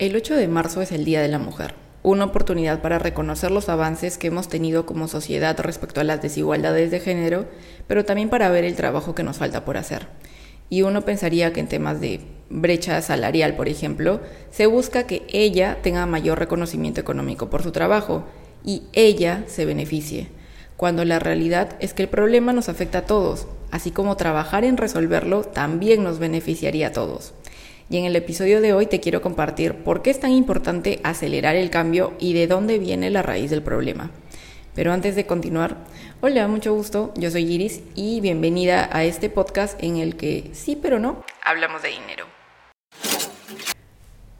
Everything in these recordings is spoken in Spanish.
El 8 de marzo es el Día de la Mujer, una oportunidad para reconocer los avances que hemos tenido como sociedad respecto a las desigualdades de género, pero también para ver el trabajo que nos falta por hacer. Y uno pensaría que en temas de brecha salarial, por ejemplo, se busca que ella tenga mayor reconocimiento económico por su trabajo y ella se beneficie, cuando la realidad es que el problema nos afecta a todos, así como trabajar en resolverlo también nos beneficiaría a todos. Y en el episodio de hoy te quiero compartir por qué es tan importante acelerar el cambio y de dónde viene la raíz del problema. Pero antes de continuar, hola, mucho gusto, yo soy Iris y bienvenida a este podcast en el que sí pero no hablamos de dinero.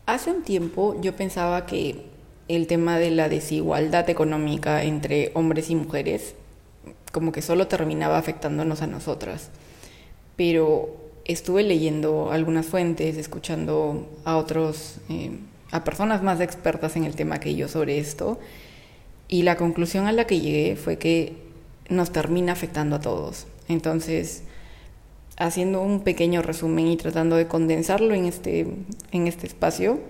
Hace un tiempo yo pensaba que el tema de la desigualdad económica entre hombres y mujeres como que solo terminaba afectándonos a nosotras. Pero estuve leyendo algunas fuentes, escuchando a otros, eh, a personas más expertas en el tema que yo sobre esto, y la conclusión a la que llegué fue que nos termina afectando a todos. Entonces, haciendo un pequeño resumen y tratando de condensarlo en este, en este espacio,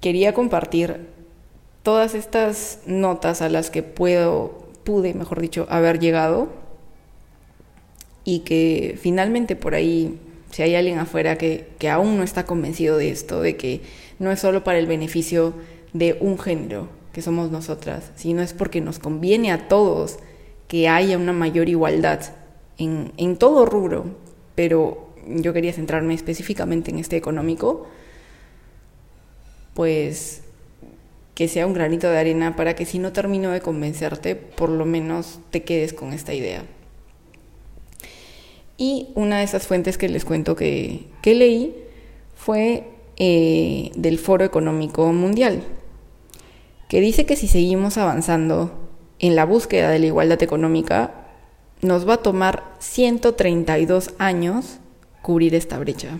quería compartir todas estas notas a las que puedo, pude, mejor dicho, haber llegado y que finalmente por ahí, si hay alguien afuera que, que aún no está convencido de esto, de que no es solo para el beneficio de un género, que somos nosotras, sino es porque nos conviene a todos que haya una mayor igualdad en, en todo rubro, pero yo quería centrarme específicamente en este económico, pues que sea un granito de arena para que si no termino de convencerte, por lo menos te quedes con esta idea. Y una de esas fuentes que les cuento que, leí fue eh, del Foro Económico Mundial, que dice que si seguimos avanzando en la búsqueda de la igualdad económica, nos va a tomar 132 años cubrir esta brecha.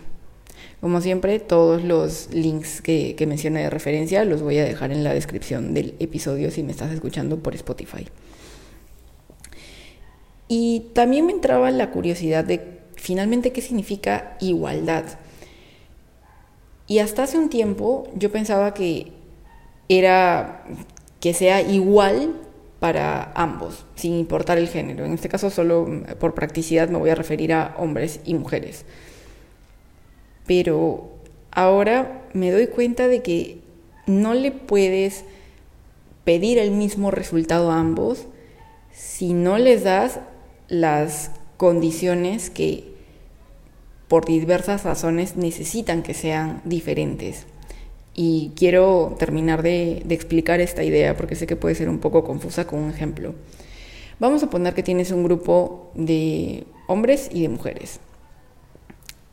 Como siempre, todos los links que, que mencioné de referencia los voy a dejar en la descripción del episodio si me estás escuchando por Spotify. Y también me entraba la curiosidad de finalmente qué significa igualdad. Y hasta hace un tiempo yo pensaba que era que sea igual para ambos, sin importar el género. En este caso solo por practicidad me voy a referir a hombres y mujeres. Pero ahora me doy cuenta de que no le puedes pedir el mismo resultado a ambos si no les das las condiciones que por diversas razones necesitan que sean diferentes. Y quiero terminar de, explicar esta idea porque sé que puede ser un poco confusa con un ejemplo. Vamos a poner que tienes un grupo de hombres y de mujeres.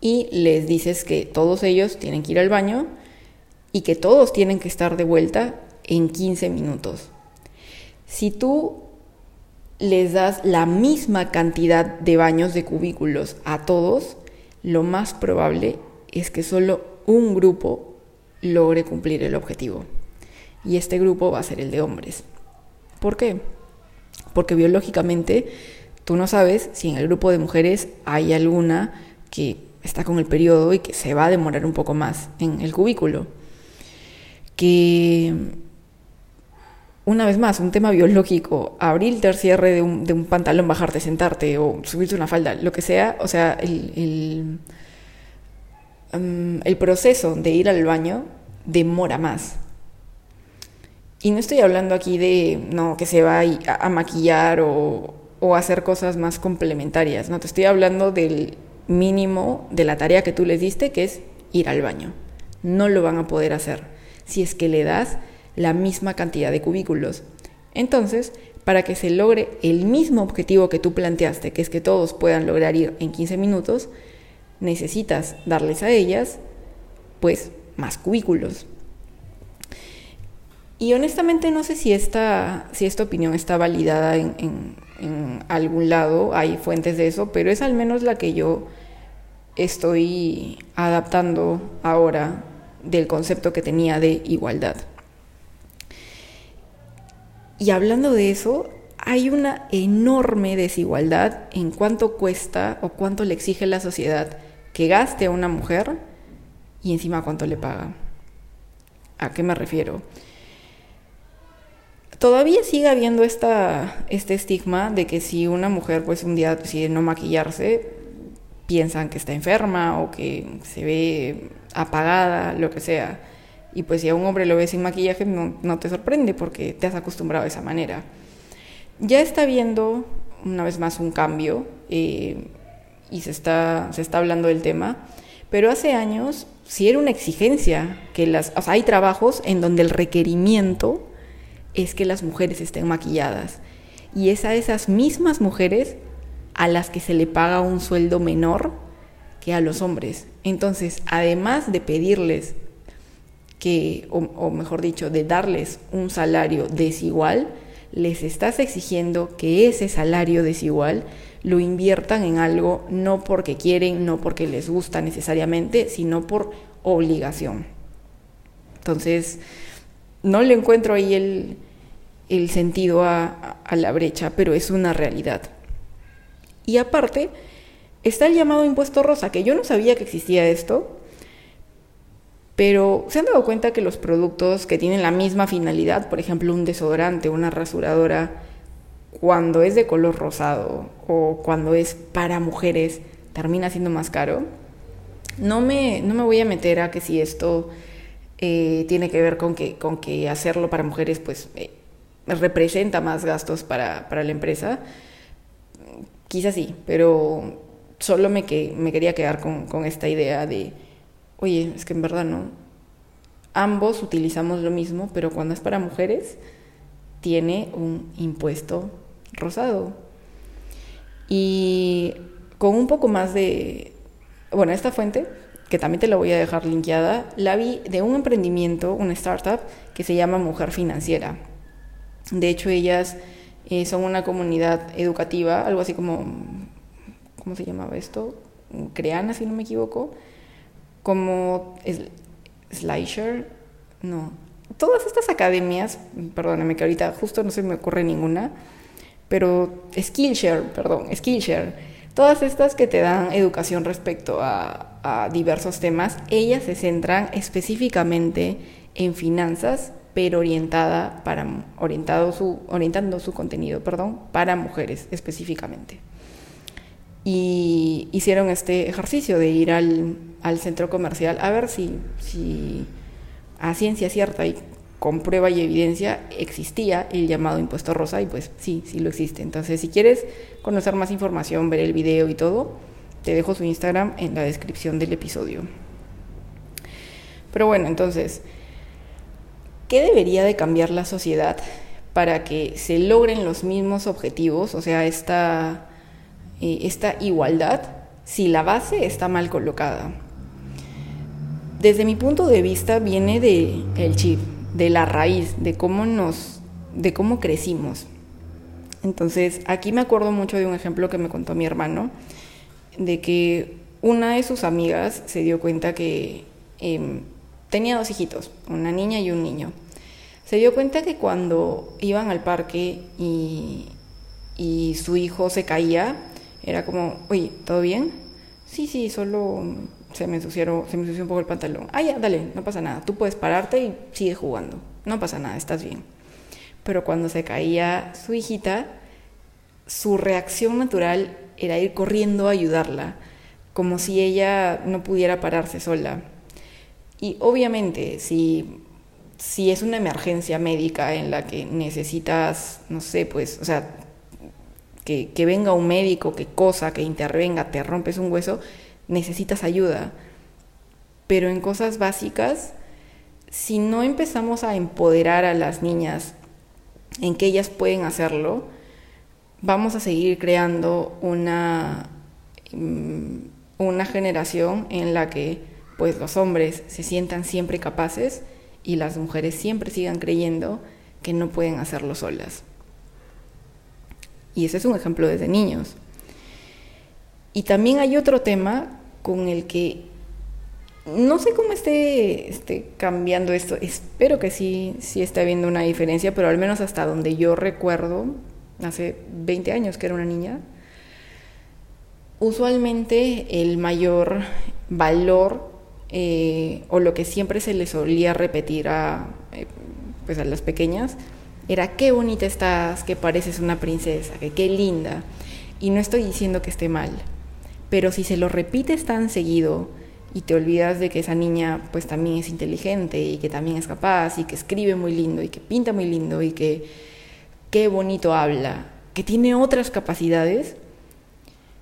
Y les dices que todos ellos tienen que ir al baño y que todos tienen que estar de vuelta en 15 minutos. Si tú les das la misma cantidad de baños de cubículos a todos, lo más probable es que solo un grupo logre cumplir el objetivo. Y este grupo va a ser el de hombres. ¿Por qué? Porque biológicamente tú no sabes si en el grupo de mujeres hay alguna que está con el periodo y que se va a demorar un poco más en el cubículo. Que una vez más, un tema biológico, abrirte el cierre de un, de un, pantalón, bajarte, sentarte o subirte una falda, lo que sea, o sea, el, el, um, el proceso de ir al baño demora más. Y no estoy hablando aquí de no que se va a, a maquillar o, o hacer cosas más complementarias, no, te estoy hablando del mínimo de la tarea que tú les diste, que es ir al baño. No lo van a poder hacer si es que le das la misma cantidad de cubículos. Entonces, para que se logre el mismo objetivo que tú planteaste, que es que todos puedan lograr ir en 15 minutos, necesitas darles a ellas, pues, más cubículos. Y honestamente no sé si esta, si esta opinión está validada en, en algún lado, hay fuentes de eso, pero es al menos la que yo estoy adaptando ahora del concepto que tenía de igualdad. Y hablando de eso, hay una enorme desigualdad en cuánto cuesta o cuánto le exige la sociedad que gaste a una mujer y encima cuánto le paga. ¿A qué me refiero? Todavía sigue habiendo esta, este estigma de que si una mujer pues un día decide no maquillarse, piensan que está enferma o que se ve apagada, lo que sea. Y pues si a un hombre lo ves sin maquillaje no, te sorprende porque te has acostumbrado de esa manera. Ya está viendo una vez más un cambio eh, y se está, se está hablando del tema, pero hace años sí era una exigencia que las, hay trabajos en donde el requerimiento es que las mujeres estén maquilladas y es a esas mismas mujeres a las que se le paga un sueldo menor que a los hombres. Entonces, además de pedirles que, o, mejor dicho, de darles un salario desigual, les estás exigiendo que ese salario desigual lo inviertan en algo no porque quieren, no porque les gusta necesariamente, sino por obligación. Entonces, no le encuentro ahí el, el sentido a, a la brecha, pero es una realidad. Y aparte, está el llamado impuesto rosa, que yo no sabía que existía esto, pero se han dado cuenta que los productos que tienen la misma finalidad, por ejemplo un desodorante, una rasuradora, cuando es de color rosado o cuando es para mujeres, termina siendo más caro. No me, no me voy a meter a que si esto eh, tiene que ver con que, con que hacerlo para mujeres pues eh, representa más gastos para, para la empresa. Quizás sí, pero solo me, que, me quería quedar con, con esta idea de oye, es que en verdad no. Ambos utilizamos lo mismo, pero cuando es para mujeres, tiene un impuesto rosado. Y con un poco más de... Bueno, esta fuente, que también te la voy a dejar linkeada, la vi de un emprendimiento, una startup, que se llama Mujer Financiera. De hecho, ellas eh, son una comunidad educativa, algo así como... ¿Cómo se llamaba esto? Creana, si no me equivoco como Slasher, no. Todas estas academias, perdóname que ahorita justo no se me ocurre ninguna, pero Skillshare, perdón, Skillshare, todas estas que te dan educación respecto a, diversos temas, ellas se centran específicamente en finanzas, pero orientada para, orientado su, orientando su contenido perdón, para mujeres específicamente y hicieron este ejercicio de ir al, al centro comercial a ver si, si a ciencia cierta y con prueba y evidencia existía el llamado impuesto rosa y pues sí, sí lo existe. Entonces si quieres conocer más información, ver el video y todo, te dejo su Instagram en la descripción del episodio. Pero bueno, entonces, ¿qué debería de cambiar la sociedad para que se logren los mismos objetivos? O sea, esta eh, esta igualdad si la base está mal colocada. Desde mi punto de vista viene de el chip, de la raíz, de cómo nos, de cómo crecimos. Entonces, aquí me acuerdo mucho de un ejemplo que me contó mi hermano, de que una de sus amigas se dio cuenta que em, tenía dos hijitos, una niña y un niño. Se dio cuenta que cuando iban al parque y, y su hijo se caía, era como, oye, ¿todo bien? Sí, sí, solo se me, ensuciaron, se me ensució un poco el pantalón. Ah, ya, dale, no pasa nada. Tú puedes pararte y sigue jugando. No pasa nada, estás bien. Pero cuando se caía su hijita, su reacción natural era ir corriendo a ayudarla, como si ella no pudiera pararse sola. Y obviamente, si, si es una emergencia médica en la que necesitas, no sé, pues, o sea, que, venga un médico, que cosa, que intervenga, te rompes un hueso, necesitas ayuda. Pero en cosas básicas, si no empezamos a empoderar a las niñas en que ellas pueden hacerlo, vamos a seguir creando una, mm, una generación en la que pues los hombres se sientan siempre capaces y las mujeres siempre sigan creyendo que no pueden hacerlo solas. Y ese es un ejemplo desde niños. Y también hay otro tema con el que no sé cómo esté, esté cambiando esto. Espero que sí, sí esté habiendo una diferencia, pero al menos hasta donde yo recuerdo, hace 20 años que era una niña, usualmente el mayor valor eh, o lo que siempre se le solía repetir a, eh, pues a las pequeñas, era qué bonita estás, que pareces una princesa, qué linda. Y no estoy diciendo que esté mal, pero si se lo repites tan seguido y te olvidas de que esa niña pues también es inteligente y que también es capaz y que escribe muy lindo y que pinta muy lindo y que qué bonito habla, que tiene otras capacidades,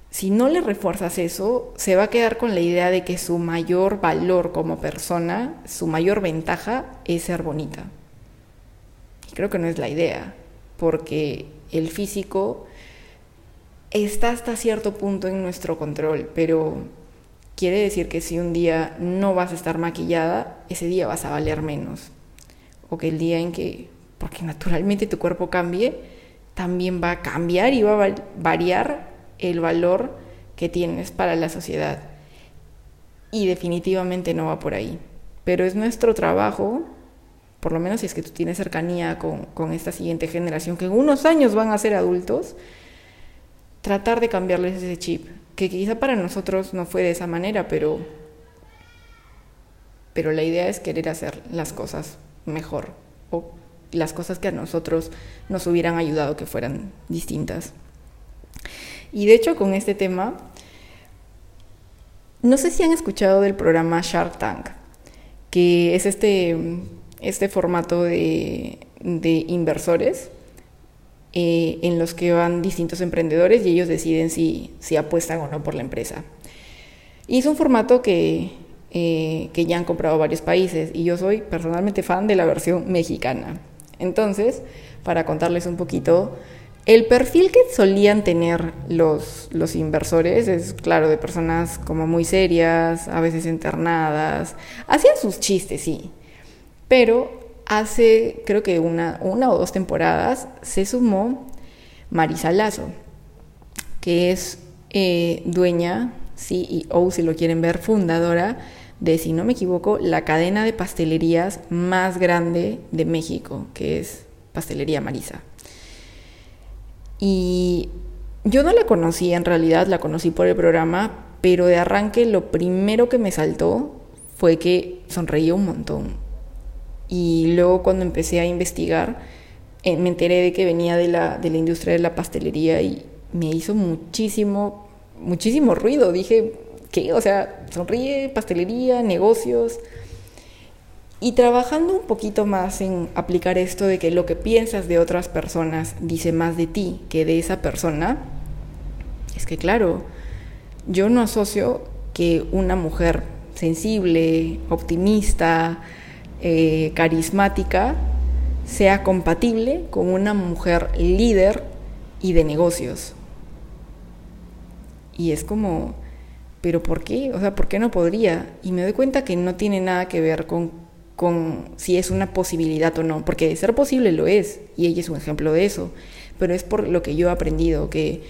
si no le refuerzas eso, se va a quedar con la idea de que su mayor valor como persona, su mayor ventaja es ser bonita. Creo que no es la idea, porque el físico está hasta cierto punto en nuestro control, pero quiere decir que si un día no vas a estar maquillada, ese día vas a valer menos. O que el día en que, porque naturalmente tu cuerpo cambie, también va a cambiar y va a variar el valor que tienes para la sociedad. Y definitivamente no va por ahí. Pero es nuestro trabajo, por lo menos si es que tú tienes cercanía con, esta siguiente generación, que en unos años van a ser adultos, tratar de cambiarles ese chip, que quizá para nosotros no fue de esa manera, pero, pero la idea es querer hacer las cosas mejor o las cosas que a nosotros nos hubieran ayudado que fueran distintas. Y de hecho con este tema, no sé si han escuchado del programa Shark Tank, que es este, este formato de, inversores eh, en los que van distintos emprendedores y ellos deciden si, si apuestan o no por la empresa. Y es un formato que, eh, que ya han comprado varios países y yo soy personalmente fan de la versión mexicana. Entonces, para contarles un poquito, el perfil que solían tener los, los inversores es, claro, de personas como muy serias, a veces internadas. Hacían sus chistes, sí. Pero hace, creo que una, una o dos temporadas, se sumó Marisa Lazo, que es eh, dueña, CEO, si lo quieren ver, fundadora de, si no me equivoco, la cadena de pastelerías más grande de México, que es Pastelería Marisa. Y yo no la conocí en realidad, la conocí por el programa, pero de arranque lo primero que me saltó fue que sonreía un montón. Y luego cuando empecé a investigar, eh, me enteré de que venía de la, de la industria de la pastelería y me hizo muchísimo, muchísimo ruido. Dije, ¿qué? O sea, sonríe, pastelería, negocios. Y trabajando un poquito más en aplicar esto de que lo que piensas de otras personas dice más de ti que de esa persona, es que claro, yo no asocio que una mujer sensible, optimista, eh, carismática, sea compatible con una mujer líder y de negocios. Y es como, pero ¿por qué? O sea, ¿por qué no podría? Y me doy cuenta que no tiene nada que ver con con si es una posibilidad o no, porque ser posible lo es, y ella es un ejemplo de eso, pero es por lo que yo he aprendido, que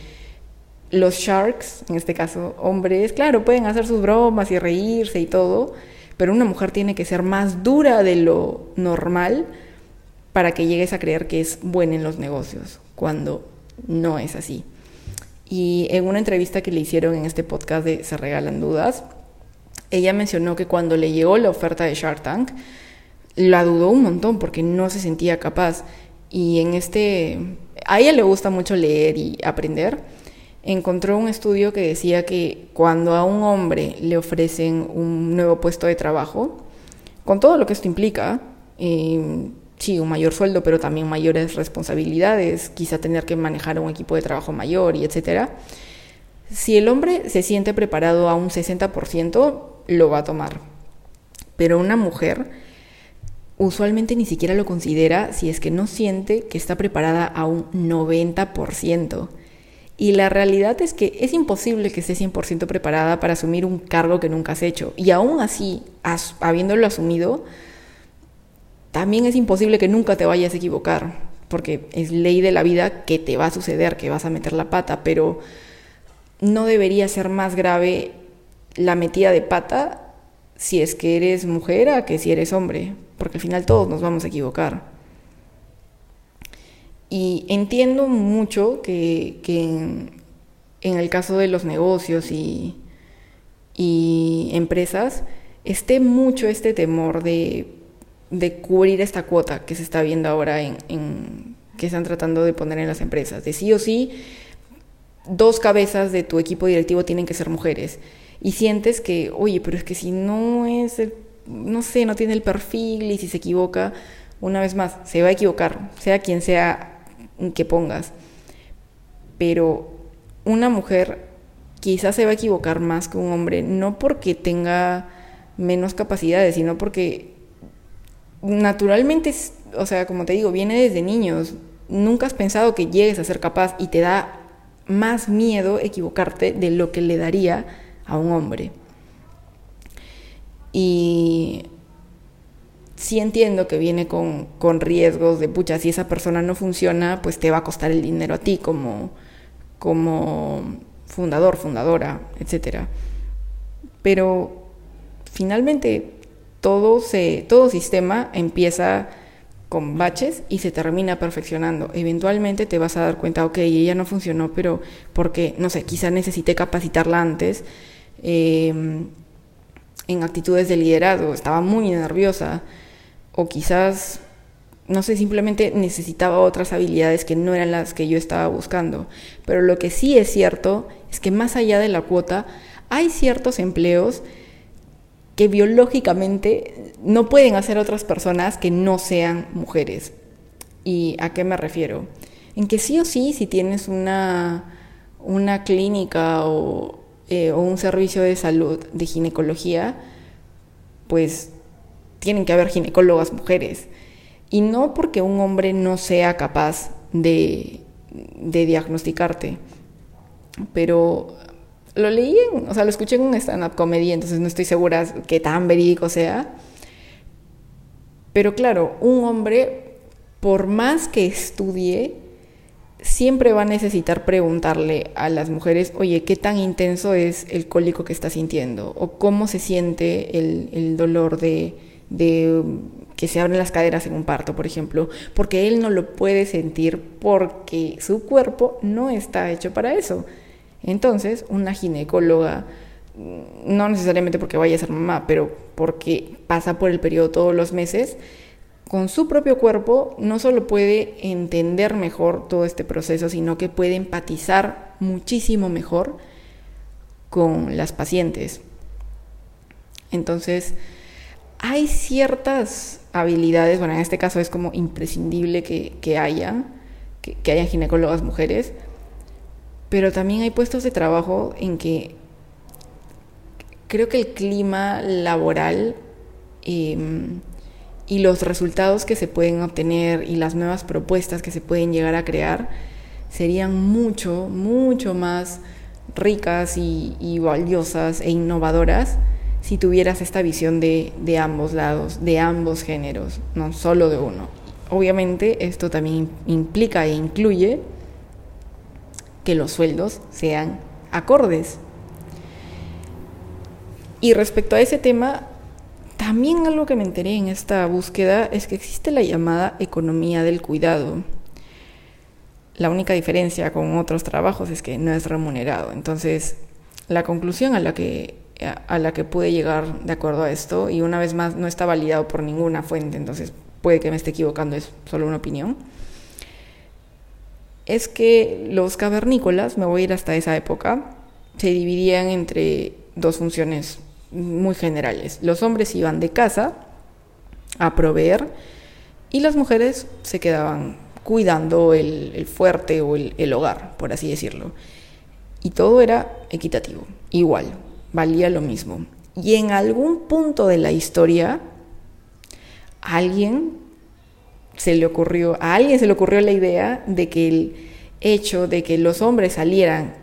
los sharks, en este caso hombres, claro, pueden hacer sus bromas y reírse y todo, pero una mujer tiene que ser más dura de lo normal para que llegues a creer que es buena en los negocios, cuando no es así. Y en una entrevista que le hicieron en este podcast de Se Regalan Dudas, ella mencionó que cuando le llegó la oferta de Shark Tank, la dudó un montón porque no se sentía capaz. Y en este, a ella le gusta mucho leer y aprender. Encontró un estudio que decía que cuando a un hombre le ofrecen un nuevo puesto de trabajo, con todo lo que esto implica, eh, sí, un mayor sueldo, pero también mayores responsabilidades, quizá tener que manejar un equipo de trabajo mayor y etcétera. Si el hombre se siente preparado a un 60%, lo va a tomar. Pero una mujer usualmente ni siquiera lo considera si es que no siente que está preparada a un 90%. Y la realidad es que es imposible que esté 100% preparada para asumir un cargo que nunca has hecho. Y aún así, habiéndolo asumido, también es imposible que nunca te vayas a equivocar, porque es ley de la vida que te va a suceder, que vas a meter la pata, pero no debería ser más grave la metida de pata si es que eres mujer a que si eres hombre, porque al final todos nos vamos a equivocar. Y entiendo mucho que, en, el caso de los negocios y, y empresas, esté mucho este temor de, de cubrir esta cuota que se está viendo ahora en, en, que están tratando de poner en las empresas, de sí o sí, dos cabezas de tu equipo directivo tienen que ser mujeres. Y sientes que, oye, pero es que si no es, no sé, no tiene el perfil y si se equivoca, una vez más, se va a equivocar, sea quien sea que pongas. Pero una mujer quizás se va a equivocar más que un hombre, no porque tenga menos capacidades, sino porque naturalmente, o sea, como te digo, viene desde niños. Nunca has pensado que llegues a ser capaz y te da más miedo equivocarte de lo que le daría a un hombre. Y sí entiendo que viene con, con, riesgos de, pucha, si esa persona no funciona, pues te va a costar el dinero a ti como, como fundador, fundadora, etc. Pero finalmente todo, se, todo sistema empieza con baches y se termina perfeccionando. Eventualmente te vas a dar cuenta, ok, ella no funcionó, pero porque, no sé, quizá necesité capacitarla antes eh, en actitudes de liderazgo, estaba muy nerviosa, o quizás, no sé, simplemente necesitaba otras habilidades que no eran las que yo estaba buscando. Pero lo que sí es cierto es que más allá de la cuota, hay ciertos empleos que biológicamente no pueden hacer otras personas que no sean mujeres. ¿Y a qué me refiero? En que sí o sí, si tienes una, una clínica o, eh, o un servicio de salud de ginecología, pues tienen que haber ginecólogas mujeres. Y no porque un hombre no sea capaz de, diagnosticarte. Pero lo leí, o sea, lo escuché en un stand-up comedy, entonces no estoy segura que tan verídico sea. Pero claro, un hombre, por más que estudie, siempre va a necesitar preguntarle a las mujeres, oye, ¿qué tan intenso es el cólico que está sintiendo? O cómo se siente el dolor de, de que se abren las caderas en un parto, por ejemplo, porque él no lo puede sentir porque su cuerpo no está hecho para eso. Entonces, una ginecóloga, mm, no necesariamente porque vaya a ser mamá, pero porque pasa por el periodo todos los meses, con su propio cuerpo no solo puede entender mejor todo este proceso, sino que puede empatizar muchísimo mejor con las pacientes. Entonces, hay ciertas habilidades, bueno, en este caso es como imprescindible que, haya, que, que ginecólogas mujeres, pero también hay puestos de trabajo en que creo que el clima laboral em, y los resultados que se pueden obtener y las nuevas propuestas que se pueden llegar a crear serían mucho, mucho más ricas y valiosas e innovadoras si tuvieras esta visión de, ambos lados, de ambos géneros, no solo de uno. Obviamente esto también implica e incluye que los sueldos sean acordes. Y respecto a ese tema, también algo que me enteré en esta búsqueda es que existe la llamada economía del cuidado. La única diferencia con otros trabajos es que no es remunerado. Entonces, la conclusión a la que a la que pude llegar de acuerdo a esto, y una vez más no está validado por ninguna fuente, entonces puede que me esté equivocando, es solo una opinión, es que los cavernícolas, me voy a ir hasta esa época, se dividían entre dos funciones muy generales. Los hombres iban de casa a proveer y las mujeres se quedaban cuidando el, fuerte o el hogar, por así decirlo. Y todo era equitativo, igual, valía lo mismo. Y en algún punto de la historia, alguien se le ocurrió, a alguien se le ocurrió la idea de que el hecho de que los hombres salieran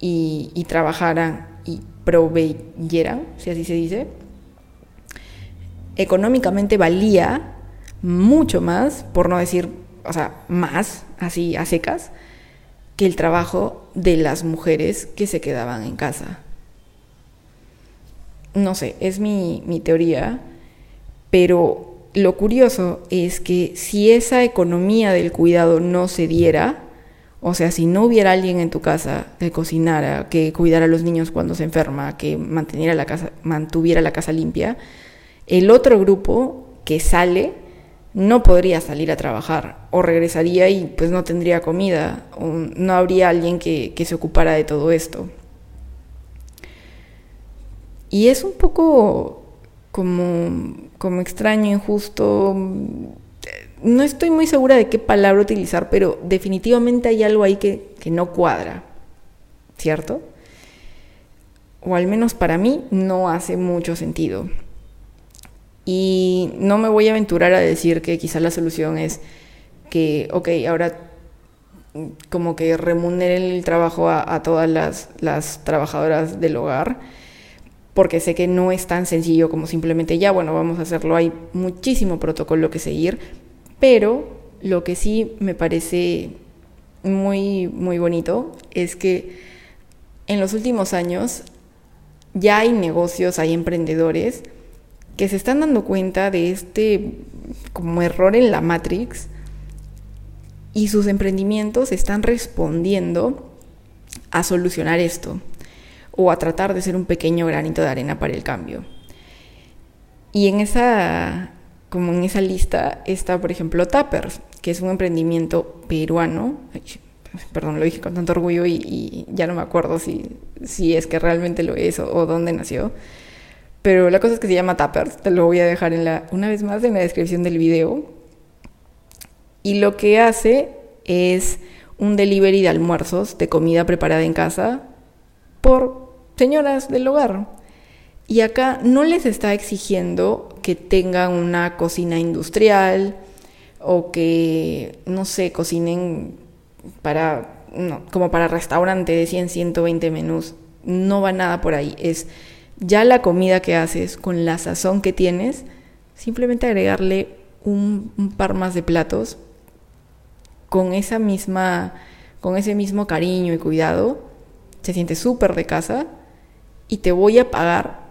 y, trabajaran y proveyeran, si así se dice, económicamente valía mucho más, por no decir, o sea, más, así a secas, que el trabajo de las mujeres que se quedaban en casa no sé, es mi, teoría, pero lo curioso es que si esa economía del cuidado no se diera, O sea, si no hubiera alguien en tu casa que cocinara, que cuidara a los niños cuando se enferma, que la casa, mantuviera la casa limpia, el otro grupo que sale no podría salir a trabajar o regresaría y pues no tendría comida o no habría alguien que, que se ocupara de todo esto. Y es un poco como, como extraño, injusto. No estoy muy segura de qué palabra utilizar, pero definitivamente hay algo ahí que, que no cuadra, ¿cierto? O al menos para mí no hace mucho sentido. Y no me voy a aventurar a decir que quizá la solución es que, ok, ahora como que remuneren el trabajo a, a todas las, las trabajadoras del hogar porque sé que no es tan sencillo como simplemente ya, bueno, vamos a hacerlo, hay muchísimo protocolo que seguir, pero lo que sí me parece muy, muy bonito es que en los últimos años ya hay negocios, hay emprendedores que se están dando cuenta de este como error en la Matrix y sus emprendimientos están respondiendo a solucionar esto o a tratar de ser un pequeño granito de arena para el cambio. Y en esa, como en esa lista está, por ejemplo, Tappers, que es un emprendimiento peruano. perdón, lo dije con tanto orgullo y, ya no me acuerdo si, si, es que realmente lo es o, dónde nació. Pero la cosa es que se llama Tappers, te lo voy a dejar en la, una vez más en la descripción del video. Y lo que hace es un delivery de almuerzos, de comida preparada en casa, por señoras del hogar. Y acá no les está exigiendo que tengan una cocina industrial o que, no sé, cocinen para, como para restaurante de 100, 120 menús. No va nada por ahí. Es ya la comida que haces con la sazón que tienes, simplemente agregarle un, un par más de platos con esa misma, con ese mismo cariño y cuidado. Se siente súper de casa y te voy a pagar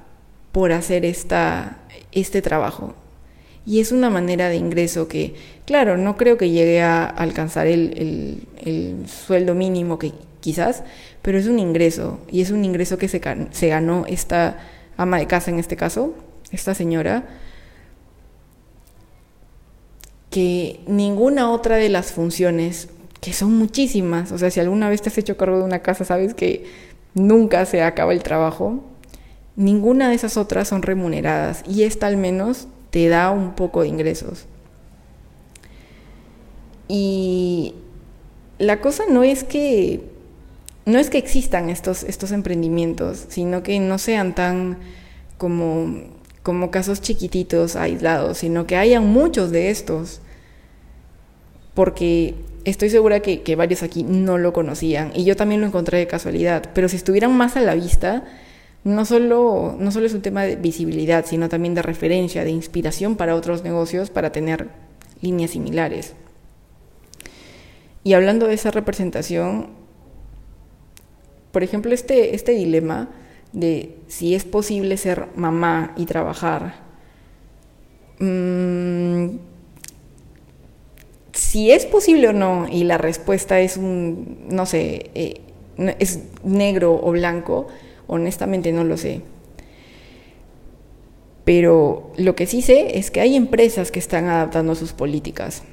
por hacer esta, este trabajo. Y es una manera de ingreso que, claro, no creo que llegue a alcanzar el, sueldo mínimo que quizás, pero es un ingreso. Y es un ingreso que se, se ganó esta ama de casa en este caso, esta señora, que ninguna otra de las funciones, que son muchísimas, o sea, si alguna vez te has hecho cargo de una casa, sabes que nunca se acaba el trabajo, ninguna de esas otras son remuneradas y esta al menos te da un poco de ingresos. Y la cosa no es que no es que existan estos, estos emprendimientos, sino que no sean tan como, como casos chiquititos, aislados, sino que hayan muchos de estos. Porque estoy segura que, varios aquí no lo conocían y yo también lo encontré de casualidad, pero si estuvieran más a la vista, no solo, no solo es un tema de visibilidad, sino también de referencia, de inspiración para otros negocios para tener líneas similares. Y hablando de esa representación, por ejemplo, este, este dilema de si es posible ser mamá y trabajar, mmm, si es posible o no, y la respuesta es un, no sé, eh, es negro o blanco, honestamente no lo sé. Pero lo que sí sé es que hay empresas que están adaptando sus políticas.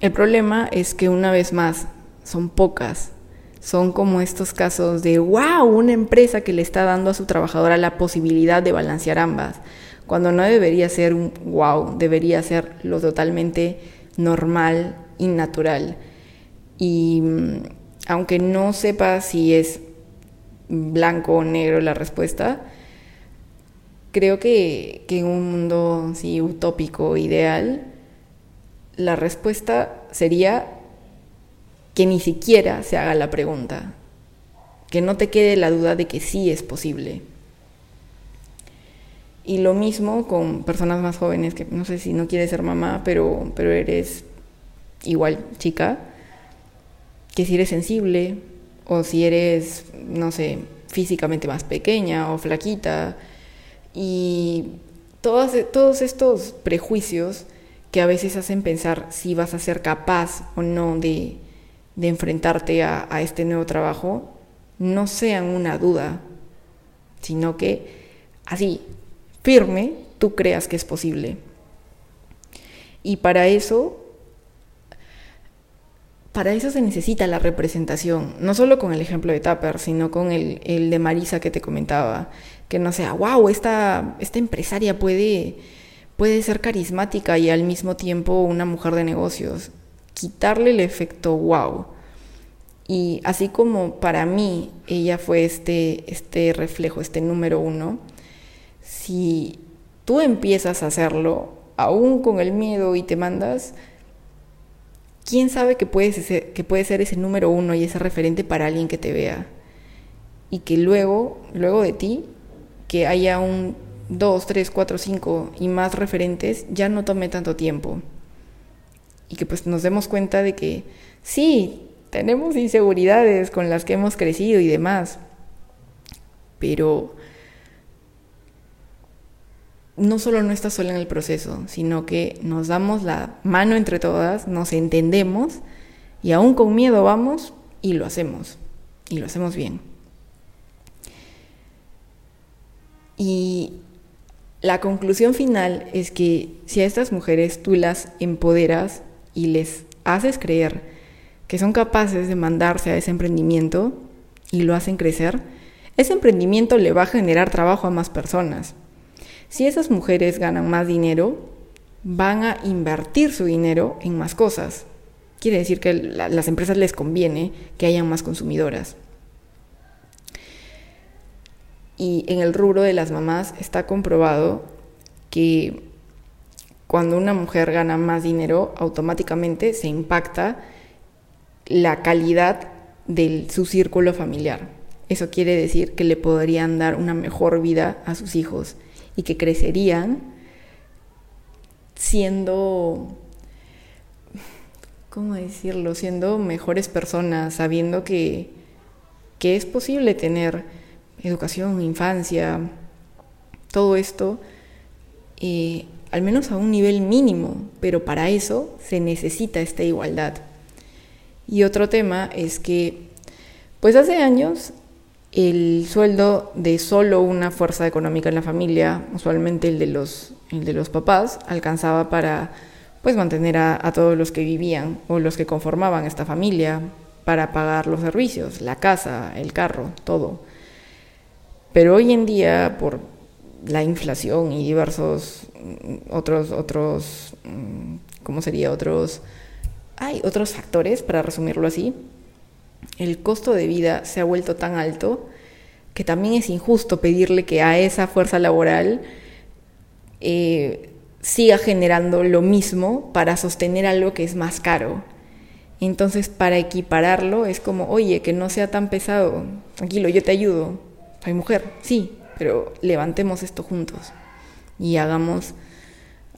El problema es que una vez más son pocas. Son como estos casos de, wow, una empresa que le está dando a su trabajadora la posibilidad de balancear ambas. Cuando no debería ser un wow, debería ser lo totalmente normal y natural. Y mm, aunque no sepa si es blanco o negro la respuesta, creo que, en un mundo utópico, ideal, la respuesta sería que ni siquiera se haga la pregunta, que no te quede la duda de que sí es posible. Y lo mismo con personas más jóvenes, que no sé si no quieres ser mamá, pero, pero eres igual chica, que si eres sensible o si eres, no sé, físicamente más pequeña o flaquita. Y todos, todos estos prejuicios que a veces hacen pensar si vas a ser capaz o no de, de enfrentarte a, a este nuevo trabajo no sean una duda, sino que así, firme, tú creas que es posible. Y para eso, para eso se necesita la representación, no solo con el ejemplo de Tapper, sino con el, el de Marisa que te comentaba, que no sea, wow, esta, esta empresaria puede, puede ser carismática y al mismo tiempo una mujer de negocios. Quitarle el efecto wow. Y así como para mí ella fue este, este reflejo, este número uno, si tú empiezas a hacerlo, aún con el miedo y te mandas, ¿quién sabe que puedes ser, que puede ser ese número uno y ese referente para alguien que te vea? Y que luego, luego de ti, que haya un dos, tres, cuatro, cinco y más referentes, ya no tome tanto tiempo. Y que pues nos demos cuenta de que sí, tenemos inseguridades con las que hemos crecido y demás, pero no solo no estás sola en el proceso, sino que nos damos la mano entre todas, nos entendemos y aún con miedo vamos y lo hacemos, y lo hacemos bien. Y la conclusión final es que si a estas mujeres tú las empoderas y les haces creer que son capaces de mandarse a ese emprendimiento y lo hacen crecer, ese emprendimiento le va a generar trabajo a más personas si esas mujeres ganan más dinero, van a invertir su dinero en más cosas. Quiere decir que a las empresas les conviene que hayan más consumidoras. Y en el rubro de las mamás está comprobado que cuando una mujer gana más dinero, automáticamente se impacta la calidad de su círculo familiar. Eso quiere decir que le podrían dar una mejor vida a sus hijos y que crecerían siendo, ¿cómo decirlo?, siendo mejores personas, sabiendo que, que es posible tener educación, infancia, todo esto, eh, al menos a un nivel mínimo, pero para eso se necesita esta igualdad. Y otro tema es que, pues hace años el sueldo de solo una fuerza económica en la familia, usualmente el de los, el de los papás, alcanzaba para pues mantener a, todos los que vivían o los que conformaban esta familia, para pagar los servicios, la casa, el carro, todo. Pero hoy en día, por la inflación y diversos mm, otros, otros, mm, ¿cómo sería? Otros, hay otros factores, para resumirlo así, el costo de vida se ha vuelto tan alto que también es injusto pedirle que a esa fuerza laboral eh, siga generando lo mismo para sostener algo que es más caro. Entonces, para equipararlo es como, oye, que no sea tan pesado, tranquilo, yo te ayudo, soy mujer, sí, pero levantemos esto juntos y hagamos,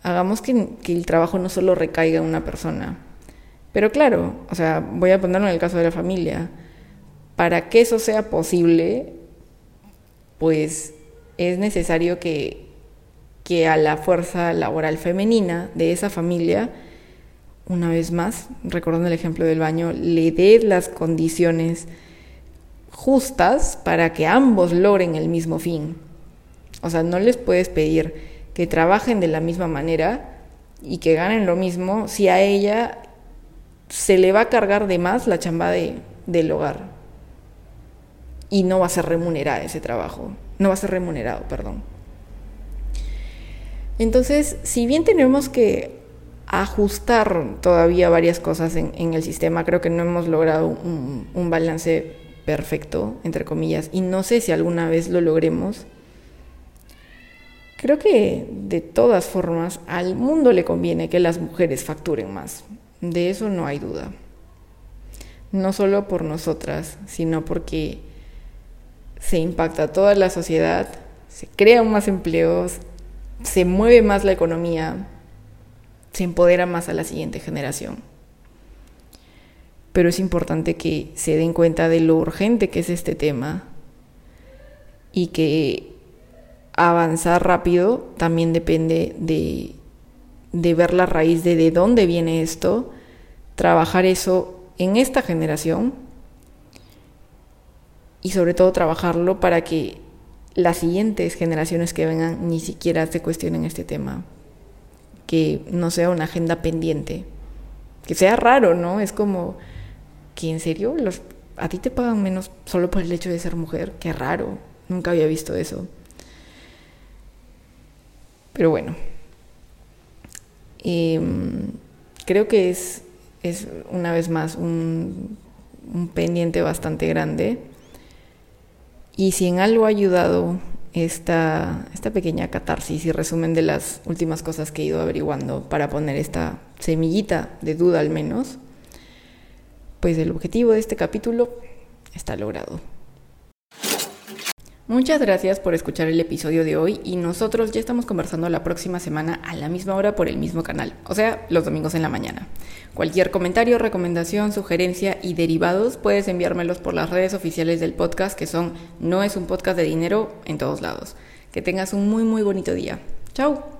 hagamos que, que el trabajo no solo recaiga en una persona, pero claro, o sea, voy a ponerlo en el caso de la familia. Para que eso sea posible, pues es necesario que, que a la fuerza laboral femenina de esa familia, una vez más, recordando el ejemplo del baño, le dé las condiciones justas para que ambos logren el mismo fin. O sea, no les puedes pedir que trabajen de la misma manera y que ganen lo mismo si a ella se le va a cargar de más la chamba de, del hogar. Y no va a ser remunerada ese trabajo. No va a ser remunerado, perdón. Entonces, si bien tenemos que ajustar todavía varias cosas en, el sistema, creo que no hemos logrado un, un balance perfecto, entre comillas, y no sé si alguna vez lo logremos. Creo que de todas formas al mundo le conviene que las mujeres facturen más. De eso no hay duda. No solo por nosotras, sino porque se impacta toda la sociedad, se crean más empleos, se mueve más la economía, se empodera más a la siguiente generación. Pero es importante que se den cuenta de lo urgente que es este tema y que avanzar rápido también depende de de ver la raíz de de dónde viene esto, trabajar eso en esta generación y sobre todo trabajarlo para que las siguientes generaciones que vengan ni siquiera se cuestionen este tema, que no sea una agenda pendiente, que sea raro, ¿no? Es como que en serio los, a ti te pagan menos solo por el hecho de ser mujer, qué raro, nunca había visto eso. Pero bueno, em, creo que es, es una vez más un, un pendiente bastante grande y si en algo ha ayudado esta, esta pequeña catarsis y resumen de las últimas cosas que he ido averiguando para poner esta semillita de duda al menos, pues el objetivo de este capítulo está logrado. Muchas gracias por escuchar el episodio de hoy y nosotros ya estamos conversando la próxima semana a la misma hora por el mismo canal, o sea, los domingos en la mañana. Cualquier comentario, recomendación, sugerencia y derivados puedes enviármelos por las redes oficiales del podcast que son No es un podcast de dinero en todos lados. Que tengas un muy muy bonito día. Chao.